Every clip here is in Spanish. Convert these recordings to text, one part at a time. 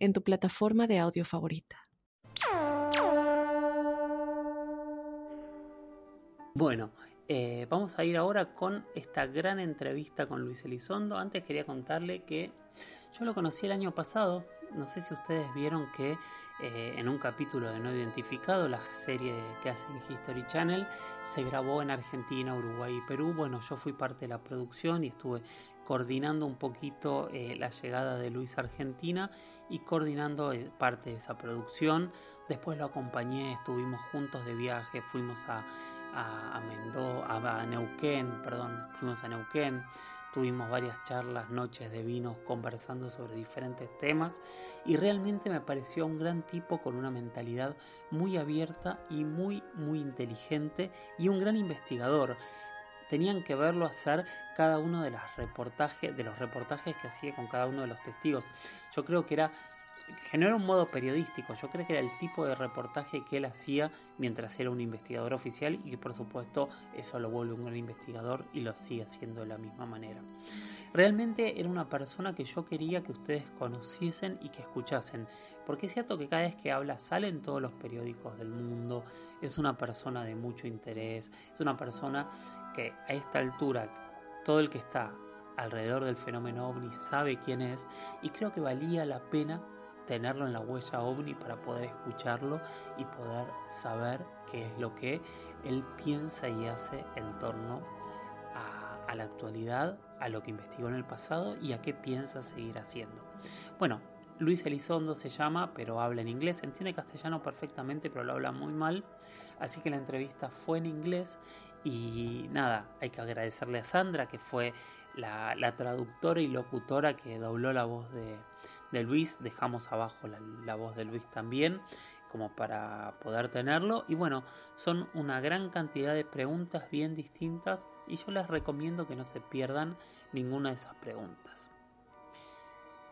en tu plataforma de audio favorita. Bueno, eh, vamos a ir ahora con esta gran entrevista con Luis Elizondo. Antes quería contarle que yo lo conocí el año pasado. No sé si ustedes vieron que eh, en un capítulo de No Identificado, la serie que hacen History Channel, se grabó en Argentina, Uruguay y Perú. Bueno, yo fui parte de la producción y estuve coordinando un poquito eh, la llegada de Luis a Argentina y coordinando eh, parte de esa producción. Después lo acompañé, estuvimos juntos de viaje, fuimos a, a, a Mendoza, a Neuquén, perdón, fuimos a Neuquén Tuvimos varias charlas, noches de vinos, conversando sobre diferentes temas y realmente me pareció un gran tipo con una mentalidad muy abierta y muy, muy inteligente y un gran investigador. Tenían que verlo hacer cada uno de, los reportajes, de los reportajes que hacía con cada uno de los testigos. Yo creo que era generó un modo periodístico. Yo creo que era el tipo de reportaje que él hacía mientras era un investigador oficial y que por supuesto eso lo vuelve un gran investigador y lo sigue haciendo de la misma manera. Realmente era una persona que yo quería que ustedes conociesen y que escuchasen, porque es cierto que cada vez que habla sale en todos los periódicos del mundo, es una persona de mucho interés, es una persona que a esta altura todo el que está alrededor del fenómeno ovni sabe quién es y creo que valía la pena tenerlo en la huella ovni para poder escucharlo y poder saber qué es lo que él piensa y hace en torno a, la actualidad, a lo que investigó en el pasado y a qué piensa seguir haciendo. Bueno, Luis Elizondo se llama, pero habla en inglés, entiende castellano perfectamente, pero lo habla muy mal, así que la entrevista fue en inglés y nada, hay que agradecerle a Sandra, que fue la traductora y locutora que dobló la voz de, de Luis, dejamos abajo la, voz de Luis también, como para poder tenerlo. Y bueno, son una gran cantidad de preguntas bien distintas y yo les recomiendo que no se pierdan ninguna de esas preguntas.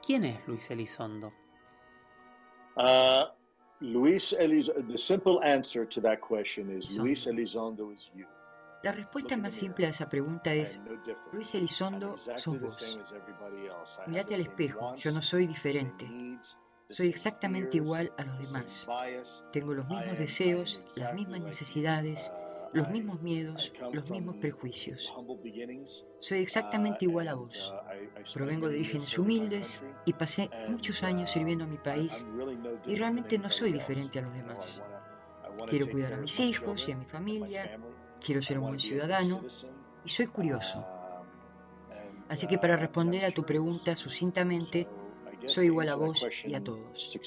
¿Quién es Luis Elizondo? Uh, Luis Elizondo, the simple answer to that question is Luis Elizondo is you. La respuesta más simple a esa pregunta es, Luis Elizondo, sos vos. Mirate al espejo, yo no soy diferente. Soy exactamente igual a los demás. Tengo los mismos deseos, las mismas necesidades, los mismos miedos, los mismos prejuicios. Soy exactamente igual a vos. Provengo de orígenes humildes y pasé muchos años sirviendo a mi país y realmente no soy diferente a los demás. Quiero cuidar a mis hijos y a mi familia quiero ser un buen ciudadano y soy curioso. Así que para responder a tu pregunta sucintamente, soy igual a vos y a todos.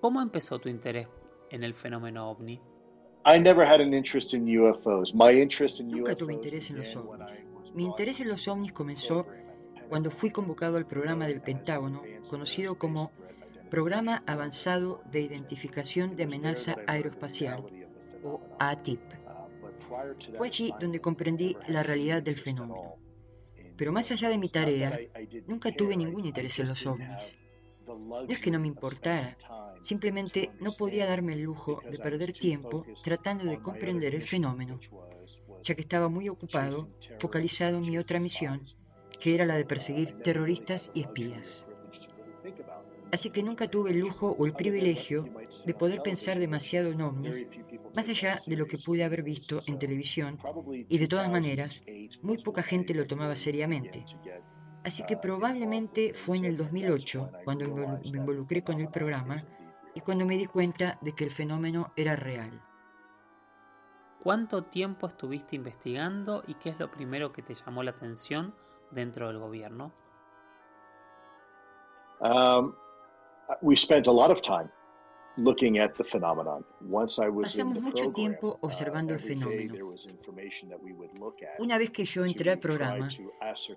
¿Cómo empezó tu interés en el fenómeno ovni? Nunca tuve interés en los ovnis. Mi interés en los ovnis comenzó cuando fui convocado al programa del Pentágono, conocido como Programa Avanzado de Identificación de Amenaza Aeroespacial, o ATIP. Fue allí donde comprendí la realidad del fenómeno. Pero más allá de mi tarea, nunca tuve ningún interés en los ovnis. No es que no me importara, simplemente no podía darme el lujo de perder tiempo tratando de comprender el fenómeno, ya que estaba muy ocupado, focalizado en mi otra misión, que era la de perseguir terroristas y espías así que nunca tuve el lujo o el privilegio de poder pensar demasiado en ovnis, más allá de lo que pude haber visto en televisión, y de todas maneras, muy poca gente lo tomaba seriamente. Así que probablemente fue en el 2008 cuando me involucré con el programa y cuando me di cuenta de que el fenómeno era real. ¿Cuánto tiempo estuviste investigando y qué es lo primero que te llamó la atención dentro del gobierno? Um, we spent a lot of time. Pasamos mucho tiempo uh, observando el fenómeno. Una vez que yo entré al programa,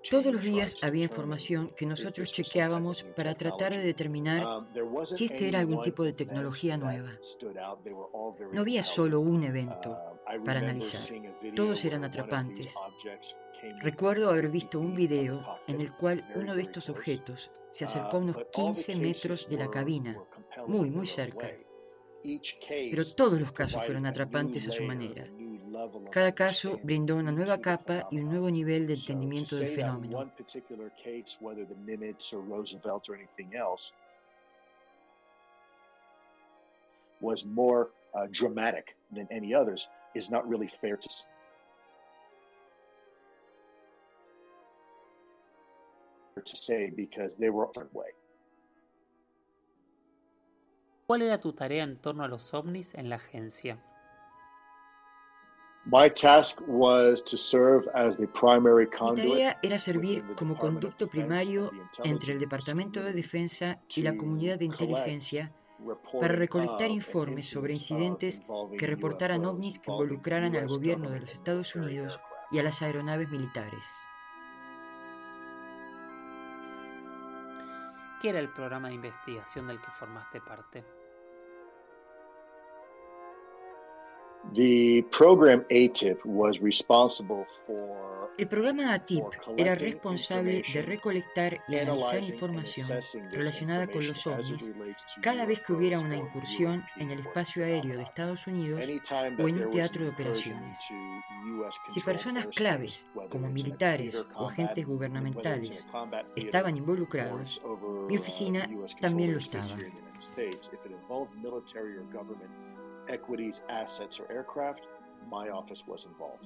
todos los días había información que nosotros chequeábamos para tratar de determinar um, si este era algún tipo de tecnología nueva. No había solo un evento uh, para analizar, todos eran atrapantes. Recuerdo haber visto un video en el cual uno de estos objetos se acercó a unos 15 metros de la cabina, muy, muy cerca. Pero todos los casos fueron atrapantes a su manera. Cada caso brindó una nueva capa y un nuevo nivel de entendimiento del fenómeno. To say because they were a different way. ¿Cuál era tu tarea en torno a los ovnis en la agencia? My task was to serve as the primary Mi tarea era servir como conducto primario entre el Departamento de Defensa y la comunidad de inteligencia para recolectar informes sobre incidentes que reportaran ovnis que involucraran al gobierno de los Estados Unidos y a las aeronaves militares. ¿Qué era el programa de investigación del que formaste parte? The program ATIP was responsible for el programa ATIP era responsable de recolectar y analizar información relacionada con los ovnis cada vez que hubiera una incursión en el espacio aéreo de Estados Unidos o en un teatro de operaciones. Si personas claves, como militares o agentes gubernamentales, estaban involucrados, mi oficina también lo estaba equities, assets, or aircraft, my office was involved.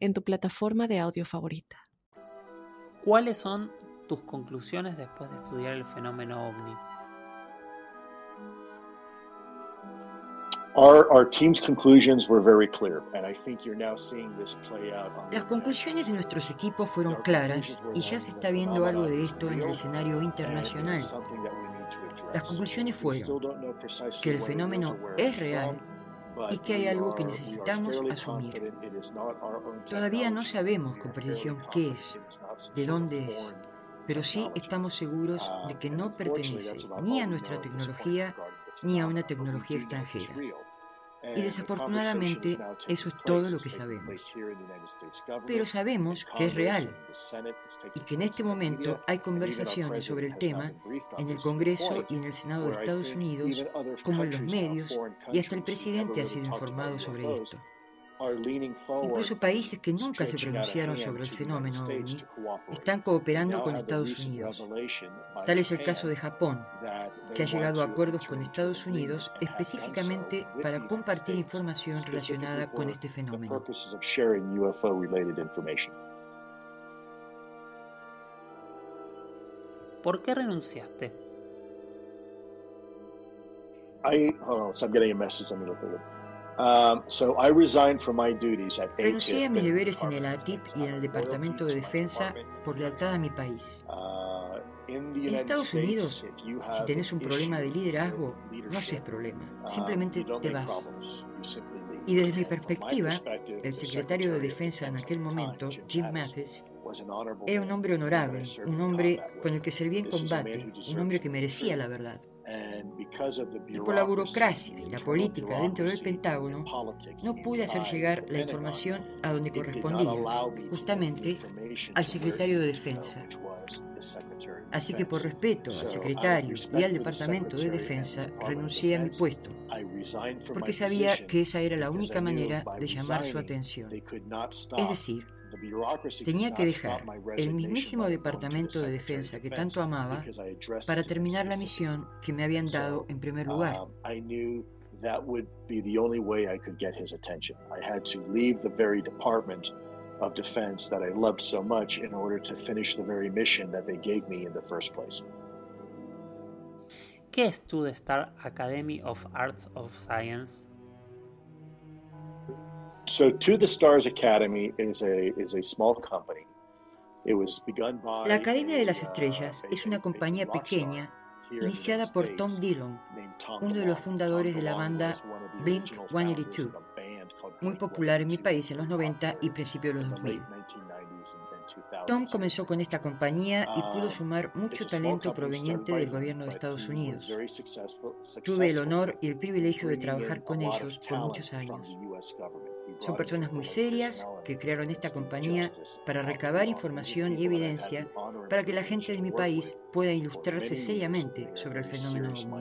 en tu plataforma de audio favorita. ¿Cuáles son tus conclusiones después de estudiar el fenómeno ovni? Las conclusiones de nuestros equipos fueron claras y ya se está viendo algo de esto en el escenario internacional. Las conclusiones fueron que el fenómeno es real y que hay algo que necesitamos asumir. Todavía no sabemos con precisión qué es, de dónde es, pero sí estamos seguros de que no pertenece ni a nuestra tecnología ni a una tecnología extranjera. Y desafortunadamente eso es todo lo que sabemos. Pero sabemos que es real y que en este momento hay conversaciones sobre el tema en el Congreso y en el Senado de Estados Unidos, como en los medios, y hasta el presidente ha sido informado sobre esto. Incluso países que nunca se pronunciaron sobre el fenómeno OVNI están cooperando con Estados Unidos. Tal es el caso de Japón, que ha llegado a acuerdos con Estados Unidos específicamente para compartir información relacionada con este fenómeno. ¿Por qué renunciaste? I, oh, so I'm getting a message. Let me look at it. Renuncié a mis deberes en el ATIP y en el Departamento de Defensa por lealtad a mi país. Uh, en Estados Unidos, si tenés un problema de liderazgo, no haces problema, um, simplemente te vas. Y desde mi perspectiva, el secretario de Defensa en aquel momento, Jim Mathis, era un hombre honorable, un hombre con el que servía en combate, un hombre que merecía la verdad. Y por la burocracia y la política dentro del Pentágono, no pude hacer llegar la información a donde correspondía, justamente al secretario de Defensa. Así que por respeto al secretario y al Departamento de Defensa, renuncié a mi puesto, porque sabía que esa era la única manera de llamar su atención. Es decir, Tenía que dejar el mismísimo departamento de defensa que tanto amaba para terminar la misión que me habían dado en primer lugar. Um, that would be the only way I could get his attention. I had to leave the very department of defense that I loved so much in order to finish the very mission that they gave me in the first place. ¿Qué es the Star Academy of Arts of Science? La Academia de las Estrellas es una compañía pequeña iniciada por Tom Dillon, uno de los fundadores de la banda Blink 182, muy popular en mi país en los 90 y principios de los 2000. Tom comenzó con esta compañía y pudo um, sumar mucho talento proveniente del gobierno de Estados Unidos. Tuve el honor y el privilegio de trabajar con ellos por muchos años. Son personas muy serias que crearon esta compañía para recabar información y evidencia para que la gente de mi país pueda ilustrarse seriamente sobre el fenómeno ovni.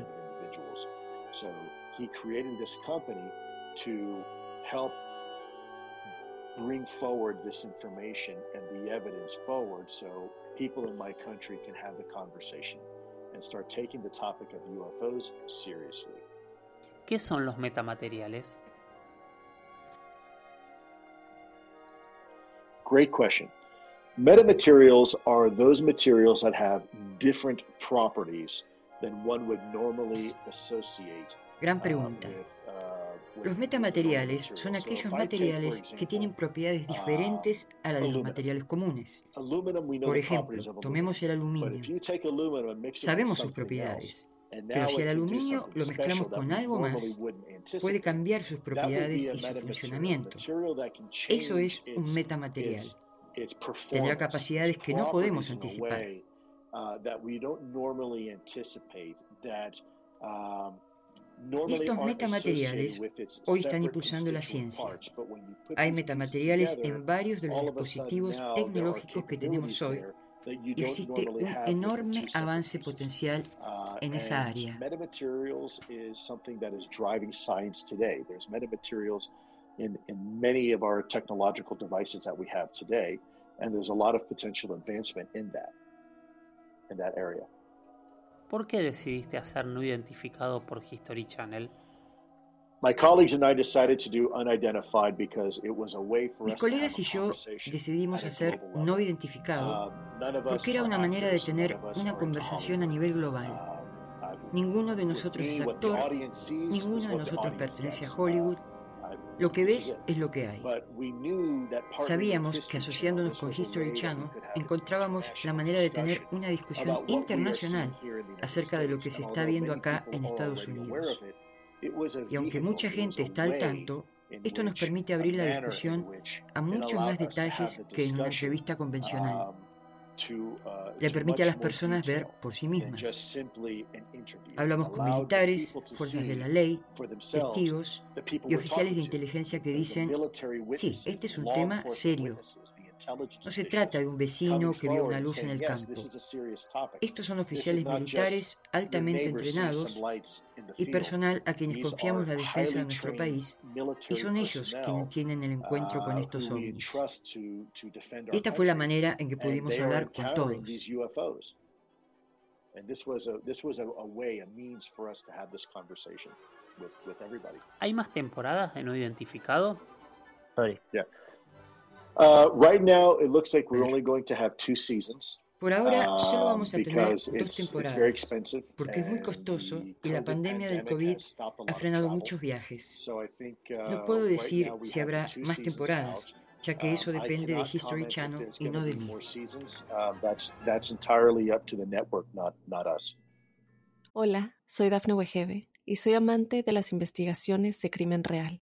bring forward this information and the evidence forward so people in my country can have the conversation and start taking the topic of UFOs seriously. ¿Qué son los metamateriales? Great question. Metamaterials are those materials that have different properties than one would normally associate. Gran pregunta. Uh, with, uh, Los metamateriales son aquellos materiales que tienen propiedades diferentes a las de los materiales comunes. Por ejemplo, tomemos el aluminio. Sabemos sus propiedades, pero si el aluminio lo mezclamos con algo más, puede cambiar sus propiedades y su funcionamiento. Eso es un metamaterial. Tendrá capacidades que no podemos anticipar. Estos metamateriales hoy están impulsando la ciencia. Hay metamateriales en varios de los dispositivos tecnológicos que tenemos hoy y existe un enorme avance potencial uh, en esa área. Metamaterials is something that is driving science today. There's metamaterials in, in many of our technological devices that we have today, and there's a lot of potential advancement in that, in that area. ¿Por qué decidiste hacer no identificado por History Channel? Mis colegas y yo decidimos hacer no identificado um, porque era una manera de tener una conversación a nivel global. Um, ninguno de nosotros es actor, ninguno de nosotros pertenece a Hollywood, lo que ves es lo que hay. Sabíamos que asociándonos con History Channel encontrábamos la manera de tener una discusión internacional acerca de lo que se está viendo acá en Estados Unidos. Y aunque mucha gente está al tanto, esto nos permite abrir la discusión a muchos más detalles que en una entrevista convencional. Uh, le permite a las personas ver por sí mismas. Hablamos con militares, fuerzas de la ley, testigos y oficiales de inteligencia que dicen, sí, este es un tema serio, no se trata de un vecino que vio una luz en el campo. Estos son oficiales militares altamente entrenados y personal a quienes confiamos la defensa de nuestro país y son ellos quienes tienen el encuentro con uh, estos ovnis. Esta fue la manera en que pudimos hablar con todos. ¿Hay más temporadas de no identificado? Uh, right now, it looks like we're only going to have two seasons. Por ahora solo um, vamos a tener dos temporadas porque es muy costoso y la pandemia del COVID ha frenado muchos viajes. No uh, puedo decir si habrá más temporadas, ya que eso um, depende de History Channel y no de mí. Hola, soy Dafne Wegebe y soy amante de las investigaciones de crimen real.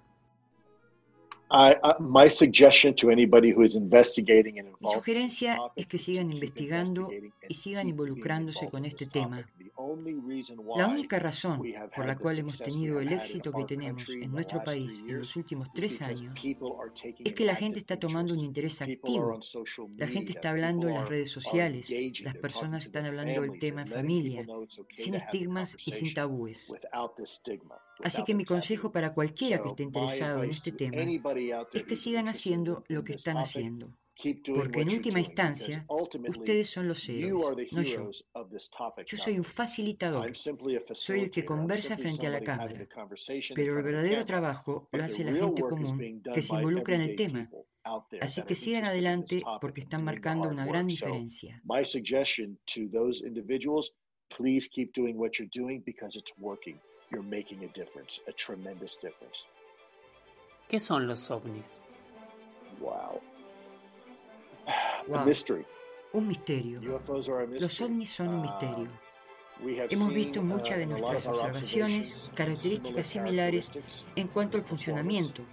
Mi sugerencia es que sigan investigando y sigan involucrándose con este tema. La única razón por la cual hemos tenido el éxito que tenemos en nuestro país en los últimos tres años es que la gente está tomando un interés activo. La gente está hablando en las redes sociales, las personas están hablando del tema en familia, sin estigmas y sin tabúes. Así que mi consejo para cualquiera que esté interesado en este tema es que sigan haciendo lo que están haciendo. Porque en última instancia, ustedes son los héroes, no yo. Yo soy un facilitador, soy el que conversa frente a la cámara, pero el verdadero trabajo lo hace la gente común que se involucra en el tema. Así que sigan adelante porque están marcando una gran diferencia. please keep doing what you're doing because it's working. You're making a difference, a tremendous difference. ¿Qué son los ovnis? Wow. Un misterio. Los ovnis son un misterio. Hemos visto muchas de nuestras observaciones características similares en cuanto al funcionamiento,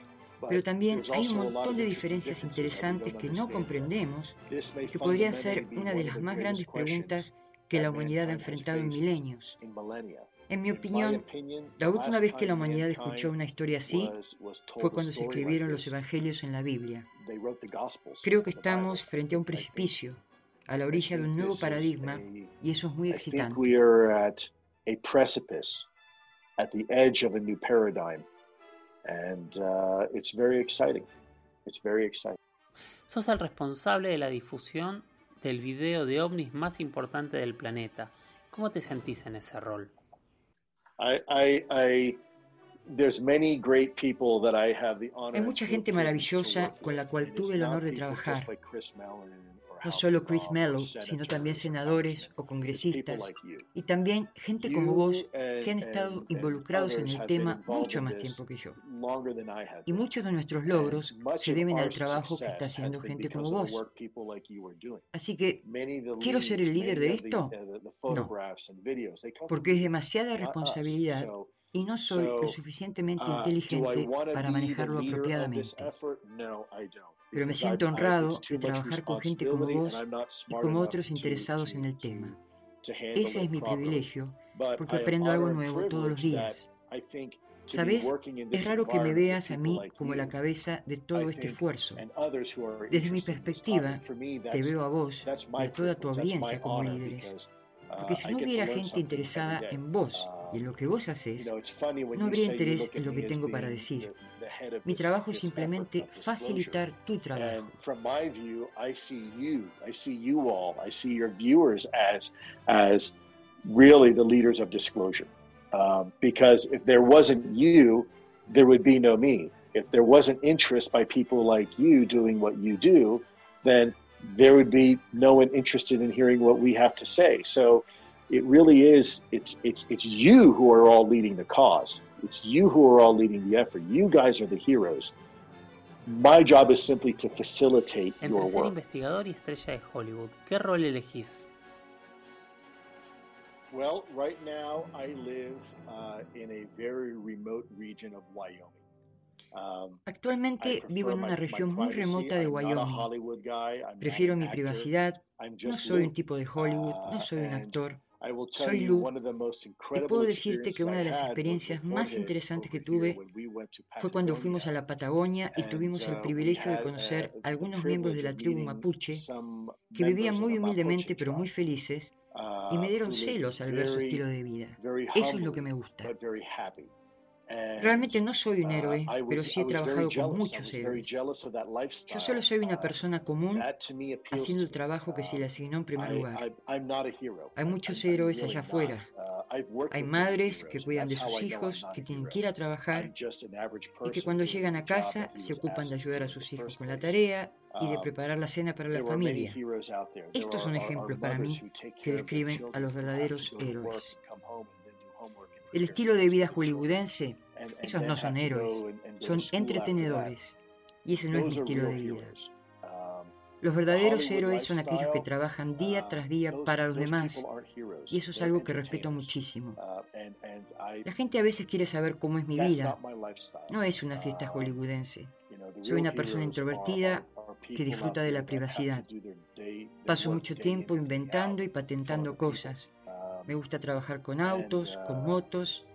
pero también hay un montón de diferencias interesantes que no comprendemos y que podrían ser una de las más grandes preguntas que la humanidad ha enfrentado en milenios. En mi opinión, la última vez que la humanidad escuchó una historia así fue cuando se escribieron los evangelios en la Biblia. Creo que estamos frente a un precipicio, a la orilla de un nuevo paradigma, y eso es muy excitante. Sos el responsable de la difusión del video de ovnis más importante del planeta. ¿Cómo te sentís en ese rol? Hay mucha gente maravillosa con la cual tuve el honor de trabajar no solo Chris Mello, sino también senadores o congresistas, y también gente como vos que han estado involucrados en el tema mucho más tiempo que yo. Y muchos de nuestros logros se deben al trabajo que está haciendo gente como vos. Así que, ¿quiero ser el líder de esto? No, porque es demasiada responsabilidad y no soy lo suficientemente uh, inteligente para manejarlo apropiadamente pero me siento honrado de trabajar con gente como vos y como otros interesados en el tema. Ese es mi privilegio, porque aprendo algo nuevo todos los días. Sabes, es raro que me veas a mí como la cabeza de todo este esfuerzo. Desde mi perspectiva, te veo a vos y a toda tu audiencia como líderes. Porque si no hubiera gente interesada en vos y en lo que vos haces, no habría interés en lo que tengo para decir. Mi trabajo es simplemente facilitar tu trabajo. my view, I see you. I see you all. I see your viewers as as really the leaders of disclosure. Um, because if there wasn't you, there would be no me. If there wasn't interest by people like you doing what you do, then there would be no one interested in hearing what we have to say. So it really is it's it's it's you who are all leading the cause. It's you who are all leading the effort. You guys are the heroes. My job is simply to facilitate Entre your ser work. investigador y estrella de Hollywood, ¿qué rol elegís? Well, right now I live uh, in a very remote region of Wyoming. Um, Actualmente vivo en una región muy remota de Wyoming. Prefiero mi privacidad. No soy un tipo de Hollywood, no uh, soy un actor. Soy Lou y puedo decirte que una de las experiencias más interesantes que tuve fue cuando fuimos a la Patagonia y tuvimos el uh, privilegio de conocer a algunos miembros de la tribu mapuche que vivían muy humildemente pero muy felices y me uh, dieron celos al ver su estilo de vida. Eso es lo que me gusta. Realmente no soy un héroe, pero sí he trabajado con muchos héroes. Yo solo soy una persona común haciendo el trabajo que se le asignó en primer lugar. Hay muchos héroes allá afuera. Hay madres que cuidan de sus hijos, que tienen que ir a trabajar y que cuando llegan a casa se ocupan de ayudar a sus hijos con la tarea y de preparar la cena para la familia. Estos son ejemplos para mí que describen a los verdaderos héroes. El estilo de vida hollywoodense, esos no son héroes, son entretenedores. Y ese no es mi estilo de vida. Los verdaderos héroes son aquellos que trabajan día tras día para los demás. Y eso es algo que respeto muchísimo. La gente a veces quiere saber cómo es mi vida. No es una fiesta hollywoodense. Soy una persona introvertida que disfruta de la privacidad. Paso mucho tiempo inventando y patentando cosas. Me gusta trabajar con autos, con motos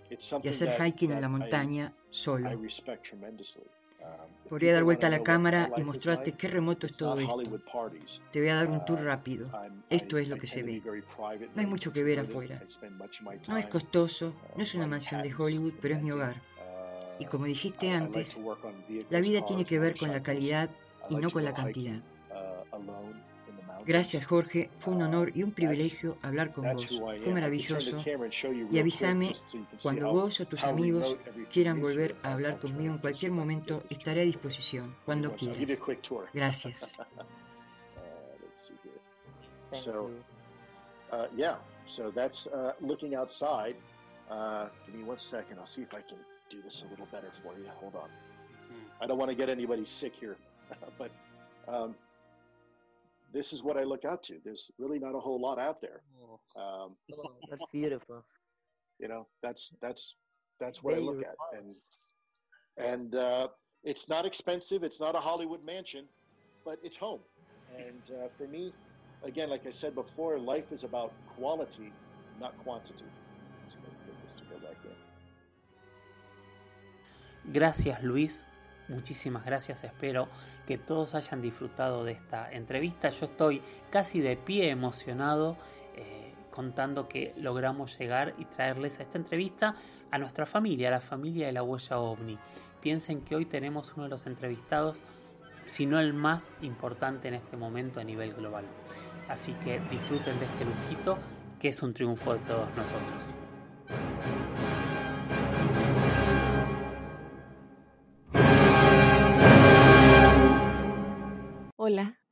y hacer hiking en la montaña solo. Podría dar vuelta a la cámara y mostrarte qué remoto es todo esto. Te voy a dar un tour rápido. Esto es lo que se ve. No hay mucho que ver afuera. No es costoso, no es una mansión de Hollywood, pero es mi hogar. Y como dijiste antes, la vida tiene que ver con la calidad y no con la cantidad. Gracias Jorge, fue un honor y un privilegio hablar con vos. Fue maravilloso. Y avísame cuando vos o tus amigos quieran volver a hablar conmigo en cualquier momento, estaré a disposición, cuando quieras. Gracias. So, uh, yeah, so that's uh, looking outside. Uh, give me one second. I'll see if I can do this a little better for you. Hold on. I don't want to get anybody sick here, but um, this is what I look out to. There's really not a whole lot out there. Oh, um, oh that's beautiful. You know, that's that's that's what Very I look at, and and uh, it's not expensive. It's not a Hollywood mansion, but it's home. And uh, for me, again, like I said before, life is about quality, not quantity. Gracias, Luis. Muchísimas gracias, espero que todos hayan disfrutado de esta entrevista. Yo estoy casi de pie emocionado eh, contando que logramos llegar y traerles a esta entrevista a nuestra familia, a la familia de la huella ovni. Piensen que hoy tenemos uno de los entrevistados, si no el más importante en este momento a nivel global. Así que disfruten de este lujito que es un triunfo de todos nosotros.